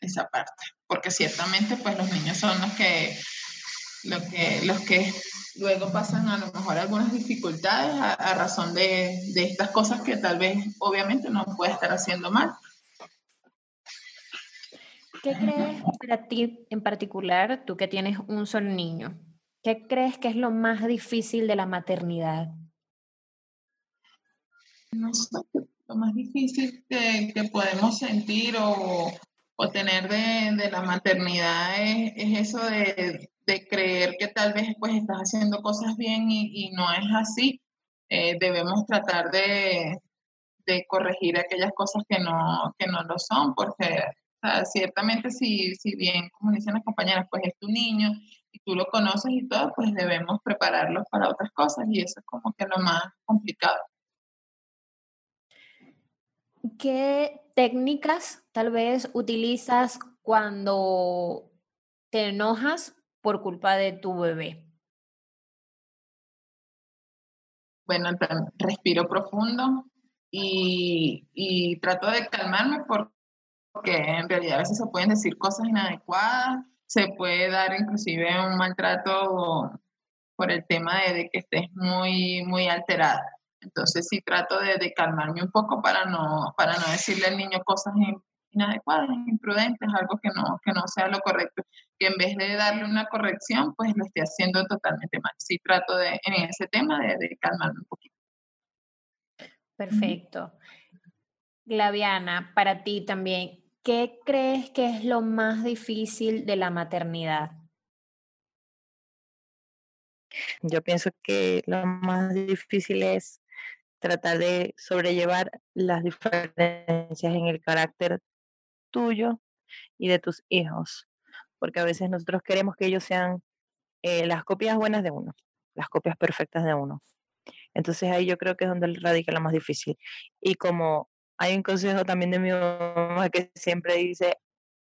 esa parte, porque ciertamente pues los niños son los que, lo que, los que luego pasan a lo mejor algunas dificultades a, razón de, de, estas cosas que tal vez obviamente no puede estar haciendo mal. ¿Qué crees para ti en particular, tú que tienes un solo niño, qué crees que es lo más difícil de la maternidad? No sé, lo más difícil que, que podemos sentir o, o tener de, de, la maternidad es, es eso de, de creer que tal vez pues estás haciendo cosas bien y, no es así. Eh, debemos tratar de, corregir aquellas cosas que no, que no lo son, porque ciertamente si, si bien, como dicen las compañeras, pues es tu niño y tú lo conoces y todo, pues debemos prepararlo para otras cosas y eso es como que lo más complicado. ¿Qué técnicas tal vez utilizas cuando te enojas por culpa de tu bebé? Bueno, respiro profundo y, trato de calmarme porque en realidad a veces se pueden decir cosas inadecuadas, se puede dar inclusive un maltrato por el tema de, que estés muy, muy alterada. Entonces sí trato de, calmarme un poco para no, para no decirle al niño cosas inadecuadas, imprudentes, algo que no, que no sea lo correcto, que en vez de darle una corrección, pues lo esté haciendo totalmente mal. Sí trato de, en ese tema de, de calmarme un poquito. Perfecto. Glaviana, para ti también, ¿qué crees que es lo más difícil de la maternidad? Yo pienso que lo más difícil es tratar de sobrellevar las diferencias en el carácter tuyo y de tus hijos, porque a veces nosotros queremos que ellos sean eh, las copias buenas de uno, las copias perfectas de uno. Entonces ahí yo creo que es donde radica lo más difícil. Y como hay un consejo también de mi mamá que siempre dice,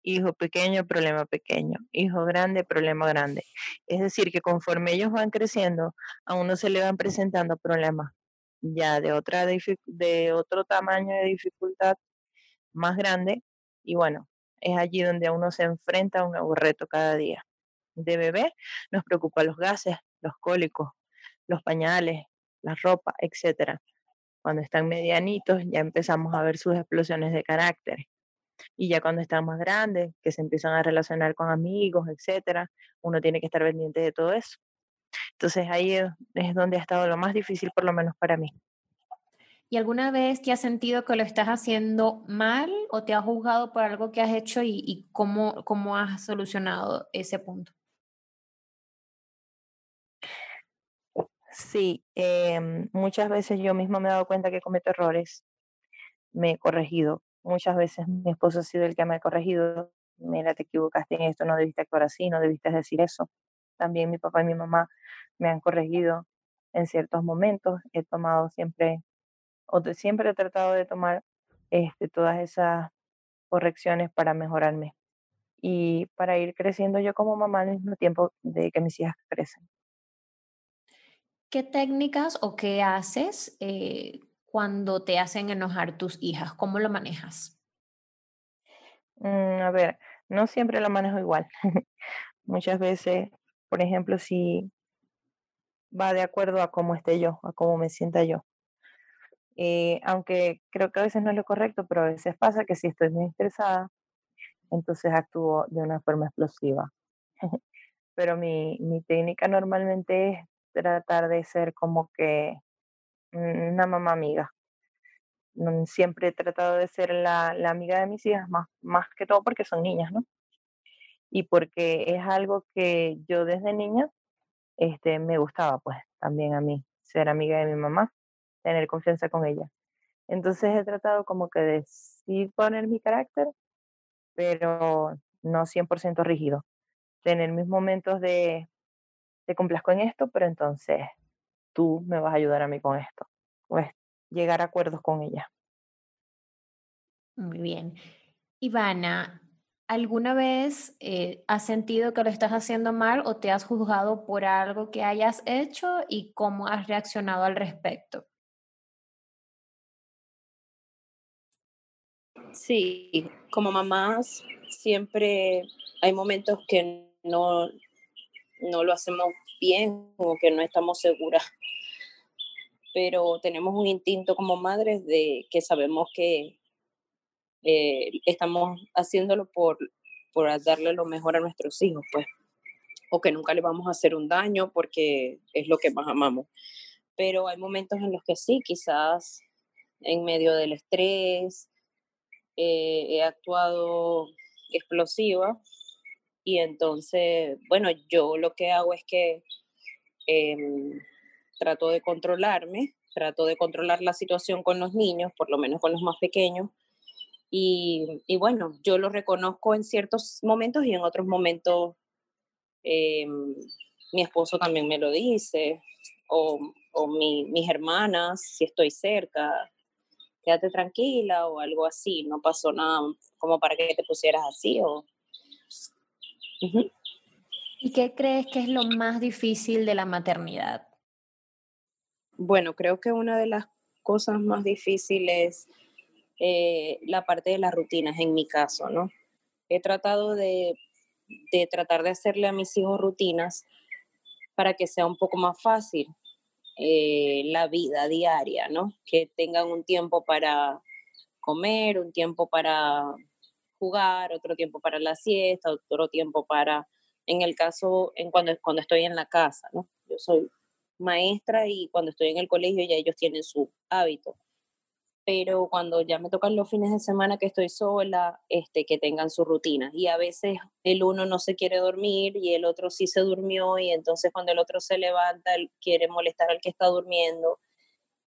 hijo pequeño, problema pequeño, hijo grande, problema grande. Es decir, que conforme ellos van creciendo, a uno se le van presentando problemas ya de, otra de otro tamaño de dificultad más grande y bueno, es allí donde uno se enfrenta a un nuevo reto cada día. De bebé nos preocupa los gases, los cólicos, los pañales, la ropa, etcétera. Cuando están medianitos ya empezamos a ver sus explosiones de carácter. Y ya cuando están más grandes, que se empiezan a relacionar con amigos, etcétera, uno tiene que estar pendiente de todo eso. Entonces ahí es donde ha estado lo más difícil, por lo menos para mí. ¿Y alguna vez te has sentido que lo estás haciendo mal o te has juzgado por algo que has hecho y, cómo, cómo has solucionado ese punto? Sí, em, muchas veces yo mismo me he dado cuenta que cometo errores, me he corregido. Muchas veces mi esposo ha sido el que me ha corregido. Mira, te equivocaste en esto, no debiste actuar así, no debiste decir eso. También mi papá y mi mamá me han corregido en ciertos momentos. He tomado siempre o siempre he tratado de tomar este, todas esas correcciones para mejorarme y para ir creciendo yo como mamá al mismo tiempo de que mis hijas crecen. ¿Qué técnicas o qué haces eh, cuando te hacen enojar tus hijas? ¿Cómo lo manejas? Mm, a ver, no siempre lo manejo igual. Muchas veces, por ejemplo, si va de acuerdo a cómo esté yo, a cómo me sienta yo. Eh, aunque creo que a veces no es lo correcto, pero a veces pasa que si estoy muy estresada, entonces actúo de una forma explosiva. pero mi, mi técnica normalmente es tratar de ser como que una mamá amiga. Mm, siempre he tratado de ser la, la amiga de mis hijas, más, más que todo porque son niñas, ¿no? Y porque es algo que yo desde niña este, me gustaba, pues, también a mí, ser amiga de mi mamá tener confianza con ella. Entonces he tratado como que de sí poner mi carácter, pero no 100% rígido. Tener mis momentos de, te complazco en esto, pero entonces tú me vas a ayudar a mí con esto. Pues llegar a acuerdos con ella. Muy bien. Ivana, ¿alguna vez eh, has sentido que lo estás haciendo mal o te has juzgado por algo que hayas hecho y cómo has reaccionado al respecto? Sí, como mamás siempre hay momentos que no, no lo hacemos bien o que no estamos seguras, pero tenemos un instinto como madres de que sabemos que eh, estamos haciéndolo por, por darle lo mejor a nuestros hijos, pues, o que nunca le vamos a hacer un daño porque es lo que más amamos. Pero hay momentos en los que sí, quizás en medio del estrés, eh, he actuado explosiva y entonces, bueno, yo lo que hago es que em, trato de controlarme, trato de controlar la situación con los niños, por lo menos con los más pequeños. Y, y bueno, yo lo reconozco en ciertos momentos y en otros momentos em, mi esposo también me lo dice, o, o mi, mis hermanas, si estoy cerca, quédate tranquila o algo así, no pasó nada como para que te pusieras así o... ¿Y qué crees que es lo más difícil de la maternidad? Bueno, creo que una de las cosas más difíciles es eh, la parte de las rutinas, en mi caso, ¿no? He tratado de, de tratar de hacerle a mis hijos rutinas para que sea un poco más fácil, eh, la vida diaria, ¿no? Que tengan un tiempo para comer, un tiempo para jugar, otro tiempo para la siesta, otro tiempo para, en el caso, en cuando, cuando estoy en la casa, ¿no? Yo soy maestra y cuando estoy en el colegio ya ellos tienen su hábito pero cuando ya me tocan los fines de semana que estoy sola, este, que tengan su rutina. Y a veces el uno no se quiere dormir y el otro sí se durmió y entonces cuando el otro se levanta, quiere molestar al que está durmiendo.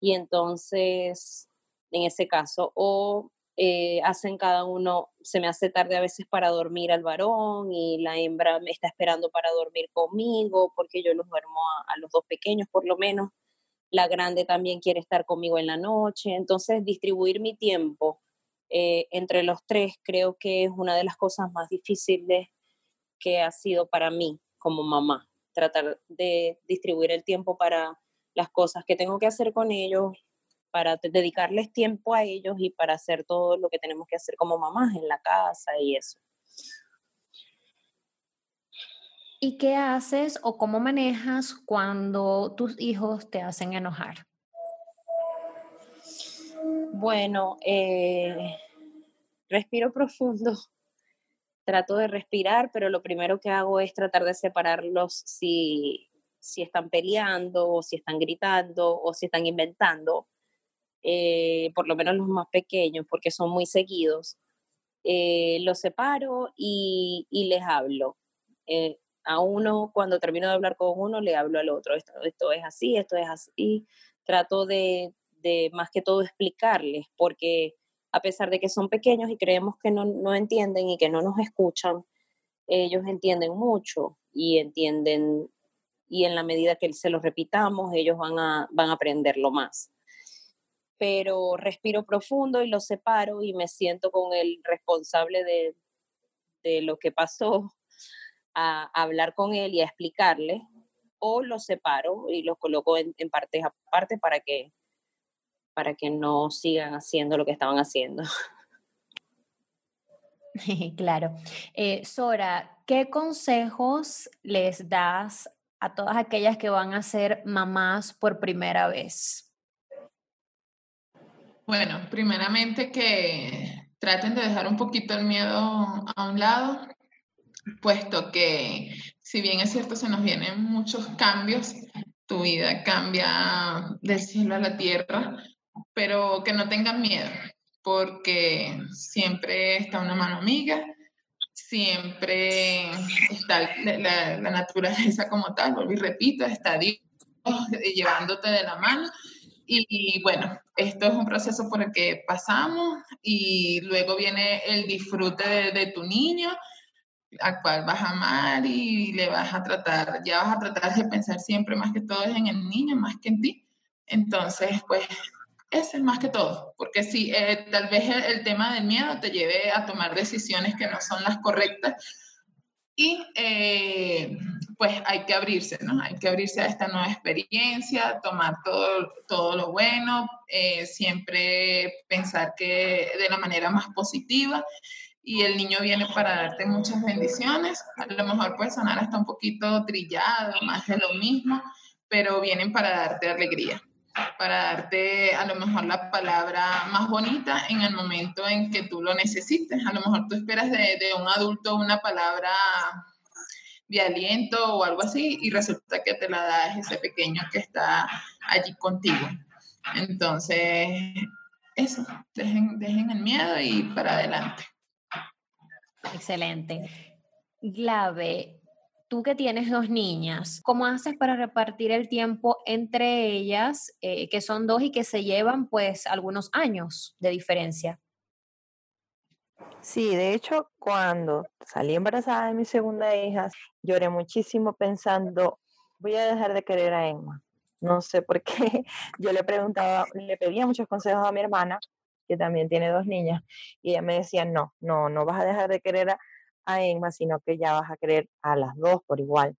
Y entonces, en ese caso, o eh, hacen cada uno, se me hace tarde a veces para dormir al varón y la hembra me está esperando para dormir conmigo porque yo los duermo a los dos pequeños por lo menos la grande también quiere estar conmigo en la noche, entonces distribuir mi tiempo eh, entre los tres creo que es una de las cosas más difíciles que ha sido para mí como mamá, tratar de distribuir el tiempo para las cosas que tengo que hacer con ellos, para dedicarles tiempo a ellos y para hacer todo lo que tenemos que hacer como mamás en la casa y eso. ¿Y qué haces o cómo manejas cuando tus hijos te hacen enojar? Bueno, eh, respiro profundo. Trato de respirar, pero lo primero que hago es tratar de separarlos si, si están peleando o si están gritando o si están inventando. Eh, por lo menos los más pequeños, porque son muy seguidos. Eh, los separo y, y les hablo a uno, cuando termino de hablar con uno, le hablo al otro, esto, es así, esto es así. Trato de, de, más que todo explicarles, porque a pesar de que son pequeños y creemos que no, no entienden y que no nos escuchan, ellos entienden mucho y entienden, y en la medida que se los repitamos, ellos van a, van a aprenderlo más. Pero respiro profundo y los separo y me siento con el responsable de, de lo que pasó a, hablar con él y a explicarle, o los separo y los coloco en, partes aparte para que, para que no sigan haciendo lo que estaban haciendo. Claro. Eh, Sora, ¿qué consejos les das a todas aquellas que van a ser mamás por primera vez? Bueno, primeramente que traten de dejar un poquito el miedo a un lado, puesto que si bien es cierto se nos vienen muchos cambios, tu vida cambia del cielo a la tierra, pero que no tengan miedo, porque siempre está una mano amiga, siempre está la, naturaleza como tal, vuelvo y repito, está Dios llevándote de la mano. Y, bueno, esto es un proceso por el que pasamos y luego viene el disfrute de tu niño a cual vas a amar y le vas a tratar, ya vas a tratar de pensar siempre más que todo en el niño, más que en ti. Entonces, pues, ese es más que todo, porque si eh, tal vez el, tema del miedo te lleve a tomar decisiones que no son las correctas y eh, pues hay que abrirse, ¿no? Hay que abrirse a esta nueva experiencia, tomar todo, todo lo bueno, eh, siempre pensar que de la manera más positiva y el niño viene para darte muchas bendiciones. A lo mejor puede sonar hasta un poquito trillado, más de lo mismo, pero vienen para darte alegría, para darte a lo mejor la palabra más bonita en el momento en que tú lo necesites. A lo mejor tú esperas de, de un adulto una palabra de aliento o algo así y resulta que te la da ese pequeño que está allí contigo. Entonces, eso, dejen, dejen el miedo y para adelante. Excelente. Glave, tú que tienes dos niñas, ¿cómo haces para repartir el tiempo entre ellas, eh, que son dos y que se llevan pues algunos años de diferencia? Sí, de hecho, cuando salí embarazada de mi segunda hija, lloré muchísimo pensando, voy a dejar de querer a Emma. No sé por qué. Yo le preguntaba, le pedía muchos consejos a mi hermana que también tiene dos niñas, y ella me decía, no, no, no vas a dejar de querer a, Emma, sino que ya vas a querer a las dos por igual.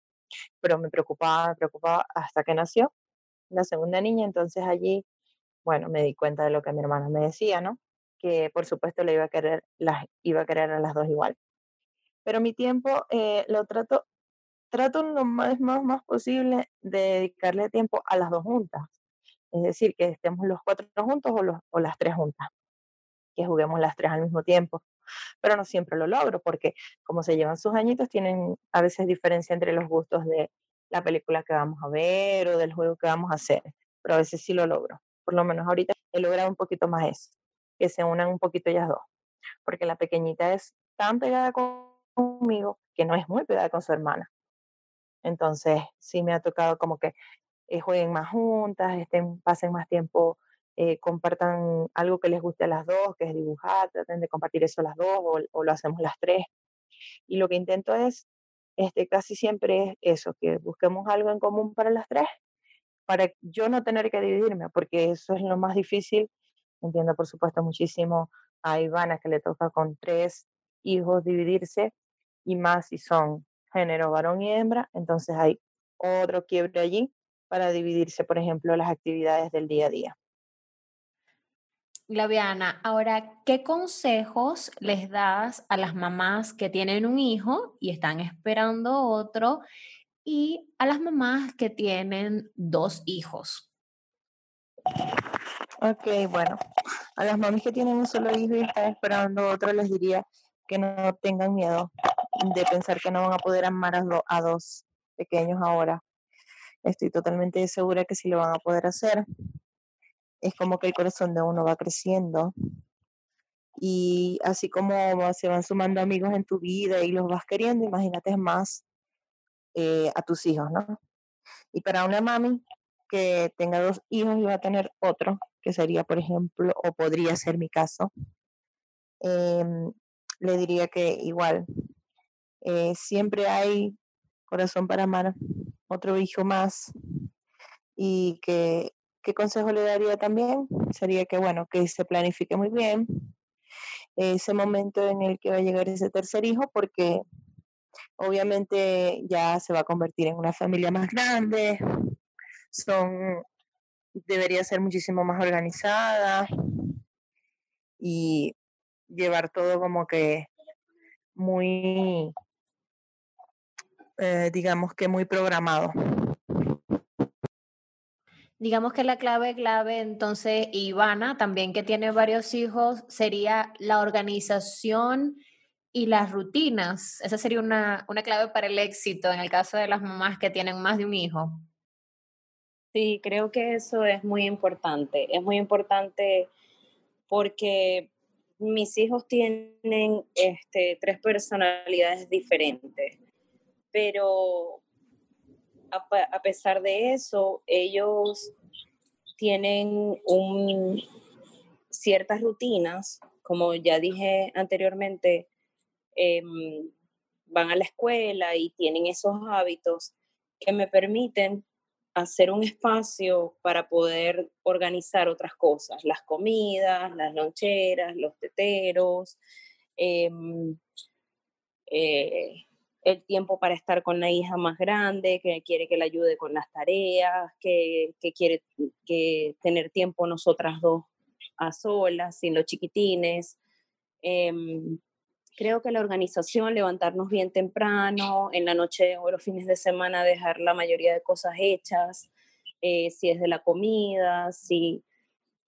Pero me preocupaba, me preocupaba hasta que nació la segunda niña, entonces allí, bueno, me di cuenta de lo que mi hermana me decía, ¿no? Que por supuesto le iba a querer, las, iba a querer a las dos igual. Pero mi tiempo eh, lo trato, trato lo más, más, posible de dedicarle tiempo a las dos juntas. Es decir, que estemos los cuatro juntos o las tres juntas que juguemos las tres al mismo tiempo. Pero no siempre lo logro porque como se llevan sus añitos, tienen a veces diferencia entre los gustos de la película que vamos a ver o del juego que vamos a hacer. Pero a veces sí lo logro. Por lo menos ahorita he logrado un poquito más eso, que se unan un poquito ellas dos. Porque la pequeñita es tan pegada conmigo que no es muy pegada con su hermana. Entonces sí me ha tocado como que eh, jueguen más juntas, estén, pasen más tiempo eh, compartan algo que les guste a las dos, que es dibujar, traten de compartir eso las dos o, lo hacemos las tres. Y lo que intento es, este, casi siempre es eso, que busquemos algo en común para las tres, para yo no tener que dividirme, porque eso es lo más difícil. Entiendo, por supuesto, muchísimo a Ivana que le toca con tres hijos dividirse y más si son género varón y hembra, entonces hay otro quiebre allí para dividirse, por ejemplo, las actividades del día a día. Glaviana, ahora, ¿qué consejos les das a las mamás que tienen un hijo y están esperando otro y a las mamás que tienen dos hijos? Ok, bueno, a las mamás que tienen un solo hijo y están esperando otro les diría que no tengan miedo de pensar que no van a poder amar a, dos pequeños ahora. Estoy totalmente segura que sí lo van a poder hacer. Es como que el corazón de uno va creciendo y así como se van sumando amigos en tu vida y los vas queriendo, imagínate más eh, a tus hijos, ¿no? Y para una mami que tenga dos hijos y va a tener otro, que sería, por ejemplo, o podría ser mi caso, em, le diría que igual, eh, siempre hay corazón para amar otro hijo más y que qué consejo le daría también sería que bueno que se planifique muy bien ese momento en el que va a llegar ese tercer hijo porque obviamente ya se va a convertir en una familia más grande son debería ser muchísimo más organizada y llevar todo como que muy eh, digamos que muy programado. Digamos que la clave clave, entonces, Ivana, también que tiene varios hijos, sería la organización y las rutinas. Esa sería una, una clave para el éxito en el caso de las mamás que tienen más de un hijo. Sí, creo que eso es muy importante. Es muy importante porque mis hijos tienen este, tres personalidades diferentes pero a, pesar de eso, ellos tienen ciertas rutinas, como ya dije anteriormente, em, van a la escuela y tienen esos hábitos que me permiten hacer un espacio para poder organizar otras cosas, las comidas, las loncheras, los teteros, em, eh, el tiempo para estar con la hija más grande, que quiere que la ayude con las tareas, que, quiere que tener tiempo nosotras dos a solas, sin los chiquitines. Em, creo que la organización, levantarnos bien temprano, en la noche o los fines de semana dejar la mayoría de cosas hechas, eh, si es de la comida, si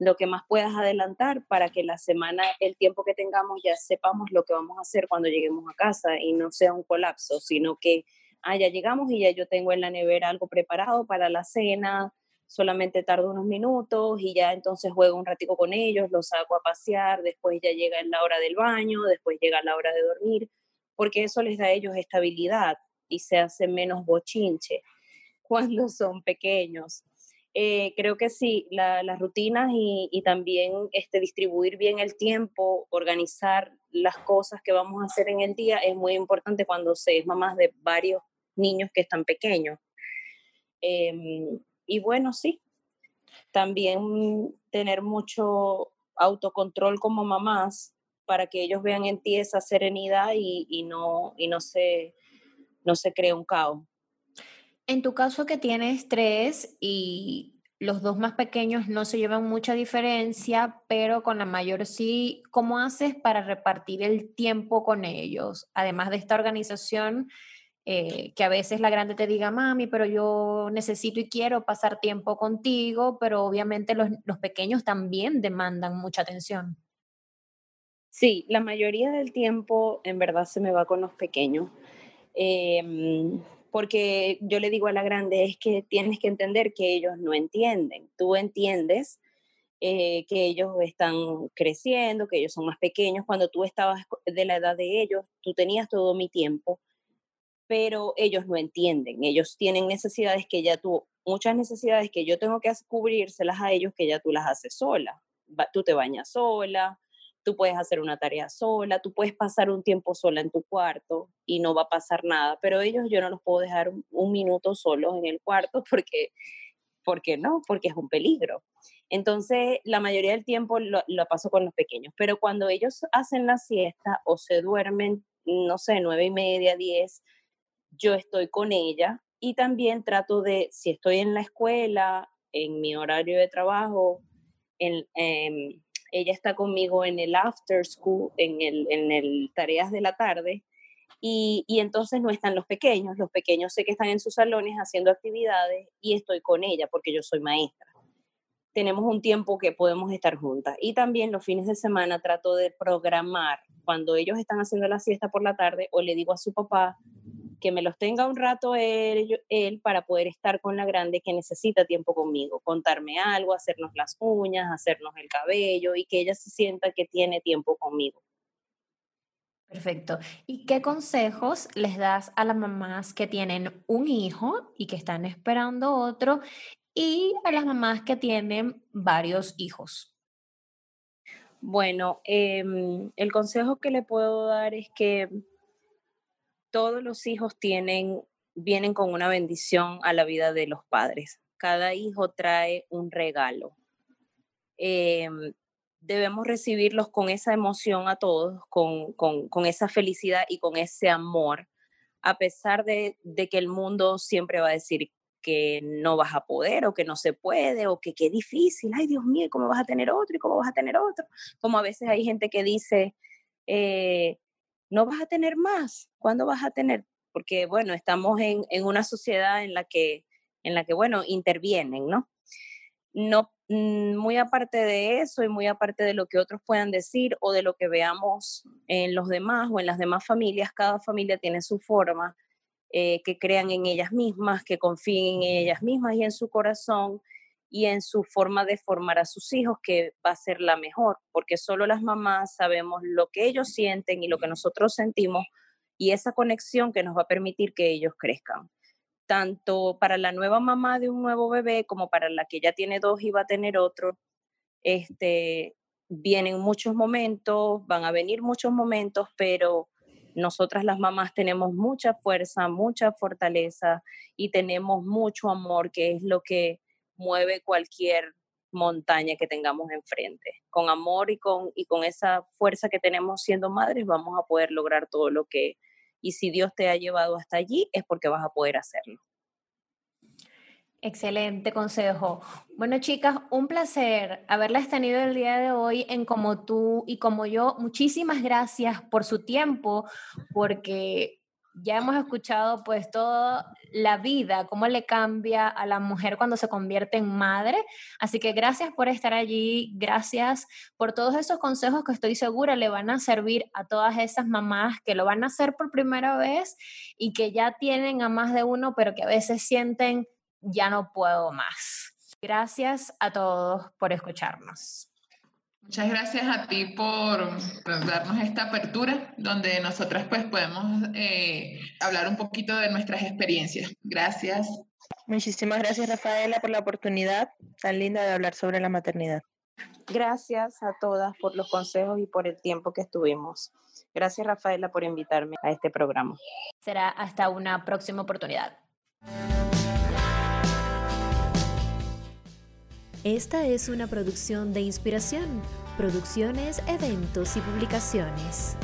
lo que más puedas adelantar para que la semana, el tiempo que tengamos, ya sepamos lo que vamos a hacer cuando lleguemos a casa y no sea un colapso, sino que, ah, ya llegamos y ya yo tengo en la nevera algo preparado para la cena, solamente tardo unos minutos y ya entonces juego un ratico con ellos, los saco a pasear, después ya llega la hora del baño, después llega la hora de dormir, porque eso les da a ellos estabilidad y se hace menos bochinche cuando son pequeños. Eh, creo que sí, las rutinas y, también este, distribuir bien el tiempo, organizar las cosas que vamos a hacer en el día es muy importante cuando se es mamás de varios niños que están pequeños. Em, y bueno, sí, también tener mucho autocontrol como mamás para que ellos vean en ti esa serenidad y, no, y no, se, no se cree un caos. En tu caso que tienes tres y los dos más pequeños no se llevan mucha diferencia, pero con la mayor sí, ¿cómo haces para repartir el tiempo con ellos? Además de esta organización, eh, que a veces la grande te diga, mami, pero yo necesito y quiero pasar tiempo contigo, pero obviamente los, pequeños también demandan mucha atención. Sí, la mayoría del tiempo en verdad se me va con los pequeños. Em, porque yo le digo a la grande, es que tienes que entender que ellos no entienden. Tú entiendes eh, que ellos están creciendo, que ellos son más pequeños. Cuando tú estabas de la edad de ellos, tú tenías todo mi tiempo, pero ellos no entienden. Ellos tienen necesidades que ya tú, muchas necesidades que yo tengo que cubrírselas a ellos que ya tú las haces sola. Tú te bañas sola, tú puedes hacer una tarea sola, tú puedes pasar un tiempo sola en tu cuarto y no va a pasar nada, pero ellos yo no los puedo dejar un, minuto solos en el cuarto porque, porque no, porque es un peligro. Entonces, la mayoría del tiempo lo, lo, paso con los pequeños, pero cuando ellos hacen la siesta o se duermen, no sé, nueve y media, diez, yo estoy con ella y también trato de, si estoy en la escuela, en mi horario de trabajo, en, em, ella está conmigo en el after school, en el, en el tareas de la tarde, y, y, entonces no están los pequeños. Los pequeños sé que están en sus salones haciendo actividades y estoy con ella porque yo soy maestra. Tenemos un tiempo que podemos estar juntas. Y también los fines de semana trato de programar cuando ellos están haciendo la siesta por la tarde o le digo a su papá, que me los tenga un rato él, él para poder estar con la grande que necesita tiempo conmigo, contarme algo, hacernos las uñas, hacernos el cabello y que ella se sienta que tiene tiempo conmigo. Perfecto. ¿Y qué consejos les das a las mamás que tienen un hijo y que están esperando otro y a las mamás que tienen varios hijos? Bueno, eh, el consejo que le puedo dar es que todos los hijos tienen, vienen con una bendición a la vida de los padres. Cada hijo trae un regalo. Em, debemos recibirlos con esa emoción a todos, con, esa felicidad y con ese amor, a pesar de, que el mundo siempre va a decir que no vas a poder o que no se puede o que qué difícil, ay Dios mío, ¿cómo vas a tener otro y cómo vas a tener otro? Como a veces hay gente que dice, eh, no vas a tener más, ¿cuándo vas a tener? Porque, bueno, estamos en, una sociedad en la que, en la que, bueno, intervienen, ¿no? No, mm, muy aparte de eso y muy aparte de lo que otros puedan decir o de lo que veamos en los demás o en las demás familias, cada familia tiene su forma, eh, que crean en ellas mismas, que confíen en ellas mismas y en su corazón y en su forma de formar a sus hijos, que va a ser la mejor, porque solo las mamás sabemos lo que ellos sienten y lo que nosotros sentimos y esa conexión que nos va a permitir que ellos crezcan. Tanto para la nueva mamá de un nuevo bebé como para la que ya tiene dos y va a tener otro, este, vienen muchos momentos, van a venir muchos momentos, pero nosotras las mamás tenemos mucha fuerza, mucha fortaleza y tenemos mucho amor, que es lo que mueve cualquier montaña que tengamos enfrente. Con amor y con, y con esa fuerza que tenemos siendo madres vamos a poder lograr todo lo que, y si Dios te ha llevado hasta allí es porque vas a poder hacerlo. Excelente consejo. Bueno, chicas, un placer haberlas tenido el día de hoy en Como tú y como yo. Muchísimas gracias por su tiempo, porque ya hemos escuchado pues toda la vida, cómo le cambia a la mujer cuando se convierte en madre. Así que gracias por estar allí, gracias por todos esos consejos que estoy segura le van a servir a todas esas mamás que lo van a hacer por primera vez y que ya tienen a más de uno, pero que a veces sienten ya no puedo más. Gracias a todos por escucharnos. Muchas gracias a ti por, darnos esta apertura donde nosotras pues podemos eh, hablar un poquito de nuestras experiencias. Gracias. Muchísimas gracias Rafaela por la oportunidad tan linda de hablar sobre la maternidad. Gracias a todas por los consejos y por el tiempo que estuvimos. Gracias Rafaela por invitarme a este programa. Será hasta una próxima oportunidad. Esta es una producción de inspiración, producciones, eventos y publicaciones.